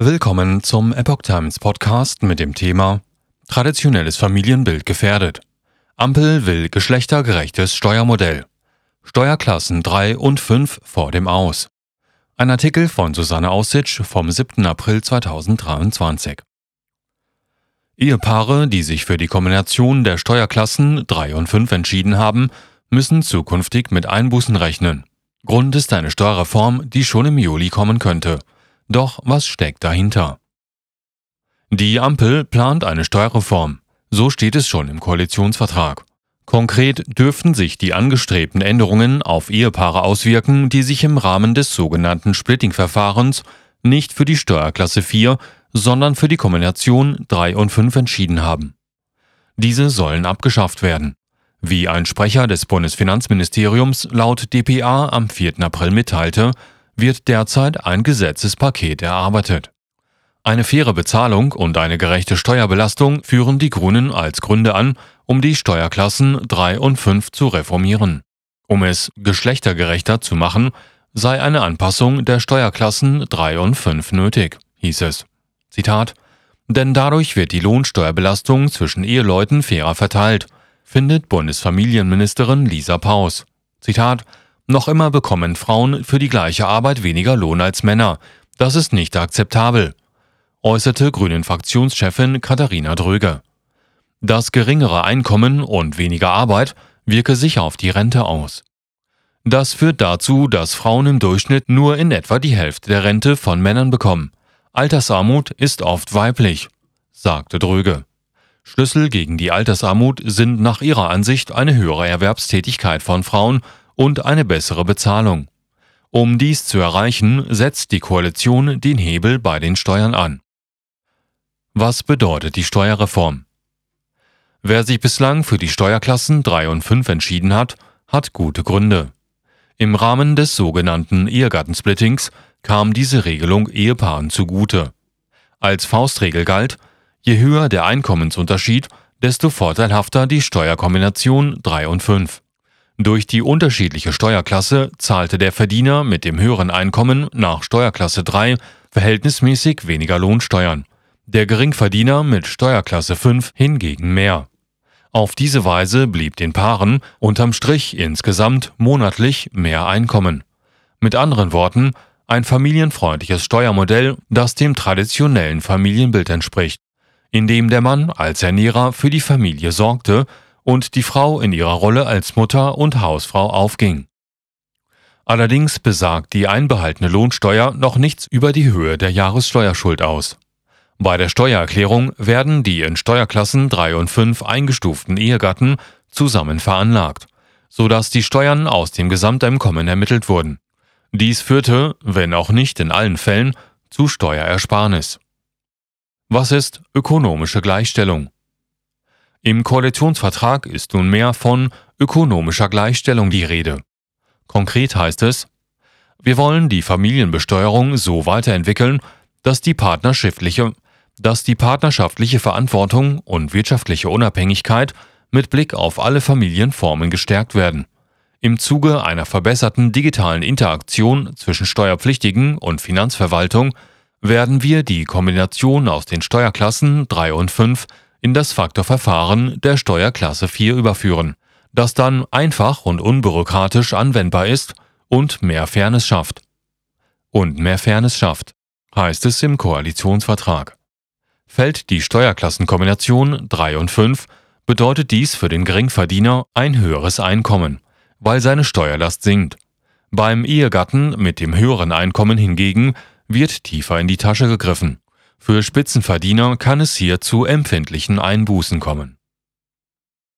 Willkommen zum Epoch Times Podcast mit dem Thema Traditionelles Familienbild gefährdet. Ampel will geschlechtergerechtes Steuermodell. Steuerklassen 3 und 5 vor dem Aus. Ein Artikel von Susanne Aussitsch vom 7. April 2023. Ehepaare, die sich für die Kombination der Steuerklassen 3 und 5 entschieden haben, müssen zukünftig mit Einbußen rechnen. Grund ist eine Steuerreform, die schon im Juli kommen könnte. Doch was steckt dahinter? Die Ampel plant eine Steuerreform. So steht es schon im Koalitionsvertrag. Konkret dürften sich die angestrebten Änderungen auf Ehepaare auswirken, die sich im Rahmen des sogenannten Splitting-Verfahrens nicht für die Steuerklasse 4, sondern für die Kombination 3 und 5 entschieden haben. Diese sollen abgeschafft werden. Wie ein Sprecher des Bundesfinanzministeriums laut dpa am 4. April mitteilte, wird derzeit ein Gesetzespaket erarbeitet. Eine faire Bezahlung und eine gerechte Steuerbelastung führen die Grünen als Gründe an, um die Steuerklassen 3 und 5 zu reformieren. Um es geschlechtergerechter zu machen, sei eine Anpassung der Steuerklassen 3 und 5 nötig, hieß es. Zitat Denn dadurch wird die Lohnsteuerbelastung zwischen Eheleuten fairer verteilt, findet Bundesfamilienministerin Lisa Paus. Zitat noch immer bekommen Frauen für die gleiche Arbeit weniger Lohn als Männer. Das ist nicht akzeptabel, äußerte Grünen-Fraktionschefin Katharina Dröge. Das geringere Einkommen und weniger Arbeit wirke sich auf die Rente aus. Das führt dazu, dass Frauen im Durchschnitt nur in etwa die Hälfte der Rente von Männern bekommen. Altersarmut ist oft weiblich, sagte Dröge. Schlüssel gegen die Altersarmut sind nach ihrer Ansicht eine höhere Erwerbstätigkeit von Frauen und eine bessere Bezahlung. Um dies zu erreichen, setzt die Koalition den Hebel bei den Steuern an. Was bedeutet die Steuerreform? Wer sich bislang für die Steuerklassen 3 und 5 entschieden hat, hat gute Gründe. Im Rahmen des sogenannten Ehegattensplittings kam diese Regelung Ehepaaren zugute. Als Faustregel galt, je höher der Einkommensunterschied, desto vorteilhafter die Steuerkombination 3 und 5. Durch die unterschiedliche Steuerklasse zahlte der Verdiener mit dem höheren Einkommen nach Steuerklasse 3 verhältnismäßig weniger Lohnsteuern, der Geringverdiener mit Steuerklasse 5 hingegen mehr. Auf diese Weise blieb den Paaren unterm Strich insgesamt monatlich mehr Einkommen. Mit anderen Worten, ein familienfreundliches Steuermodell, das dem traditionellen Familienbild entspricht, in dem der Mann als Ernährer für die Familie sorgte und die Frau in ihrer Rolle als Mutter und Hausfrau aufging. Allerdings besagt die einbehaltene Lohnsteuer noch nichts über die Höhe der Jahressteuerschuld aus. Bei der Steuererklärung werden die in Steuerklassen 3 und 5 eingestuften Ehegatten zusammen veranlagt, sodass die Steuern aus dem Gesamteinkommen ermittelt wurden. Dies führte, wenn auch nicht in allen Fällen, zu Steuerersparnis. Was ist ökonomische Gleichstellung? Im Koalitionsvertrag ist nunmehr von ökonomischer Gleichstellung die Rede. Konkret heißt es, wir wollen die Familienbesteuerung so weiterentwickeln, dass die partnerschaftliche, dass die partnerschaftliche Verantwortung und wirtschaftliche Unabhängigkeit mit Blick auf alle Familienformen gestärkt werden. Im Zuge einer verbesserten digitalen Interaktion zwischen Steuerpflichtigen und Finanzverwaltung werden wir die Kombination aus den Steuerklassen 3 und 5 in das Faktorverfahren der Steuerklasse 4 überführen, das dann einfach und unbürokratisch anwendbar ist und mehr Fairness schafft. Und mehr Fairness schafft, heißt es im Koalitionsvertrag. Fällt die Steuerklassenkombination 3 und 5, bedeutet dies für den Geringverdiener ein höheres Einkommen, weil seine Steuerlast sinkt. Beim Ehegatten mit dem höheren Einkommen hingegen wird tiefer in die Tasche gegriffen. Für Spitzenverdiener kann es hier zu empfindlichen Einbußen kommen